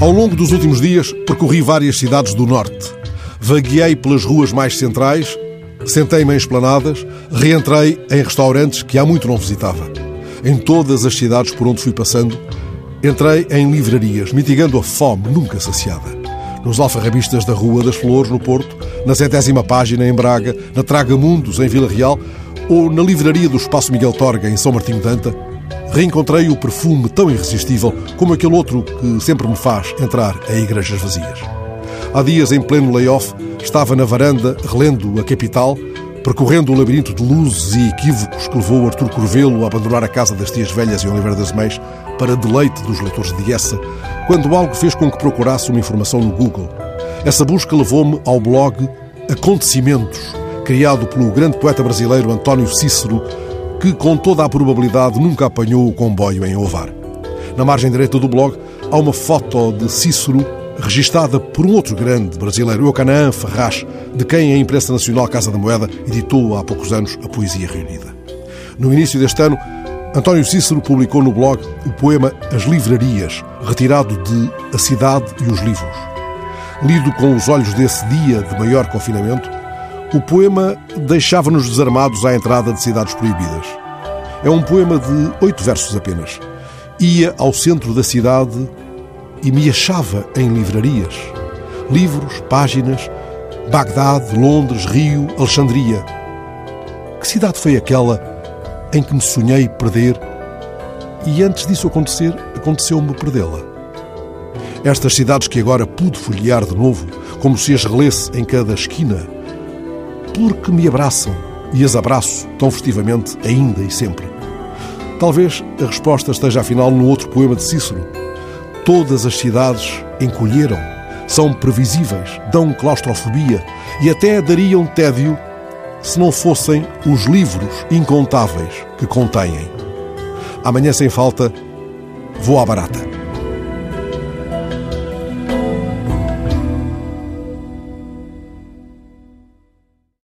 Ao longo dos últimos dias, percorri várias cidades do norte. Vagueei pelas ruas mais centrais, sentei-me em esplanadas, reentrei em restaurantes que há muito não visitava. Em todas as cidades por onde fui passando, entrei em livrarias, mitigando a fome nunca saciada. Nos alfarrabistas da Rua das Flores, no Porto, na centésima página em Braga, na Traga Mundos, em Vila Real, ou na livraria do Espaço Miguel Torga, em São Martinho Danta, reencontrei o perfume tão irresistível como aquele outro que sempre me faz entrar em igrejas vazias. Há dias, em pleno layoff, estava na varanda, relendo a capital, percorrendo o labirinto de luzes e equívocos que levou Artur Corvelo a abandonar a casa das tias velhas em Oliveira das Meias para deleite dos leitores de Essa, quando algo fez com que procurasse uma informação no Google. Essa busca levou-me ao blog Acontecimentos, criado pelo grande poeta brasileiro António Cícero, que, com toda a probabilidade, nunca apanhou o comboio em Ovar. Na margem direita do blog há uma foto de Cícero registada por um outro grande brasileiro, Eucanaã Ferraz, de quem a imprensa nacional Casa da Moeda editou há poucos anos a Poesia Reunida. No início deste ano, António Cícero publicou no blog o poema As Livrarias, retirado de A Cidade e os Livros. Lido com os olhos desse dia de maior confinamento, o poema deixava-nos desarmados à entrada de cidades proibidas. É um poema de oito versos apenas. Ia ao centro da cidade e me achava em livrarias. Livros, páginas, Bagdade, Londres, Rio, Alexandria. Que cidade foi aquela em que me sonhei perder e antes disso acontecer, aconteceu-me perdê-la? Estas cidades que agora pude folhear de novo, como se as relesse em cada esquina, porque me abraçam e as abraço tão festivamente ainda e sempre. Talvez a resposta esteja afinal no outro poema de Cícero. Todas as cidades encolheram, são previsíveis, dão claustrofobia e até dariam tédio se não fossem os livros incontáveis que contêm. Amanhã, sem falta, vou à barata.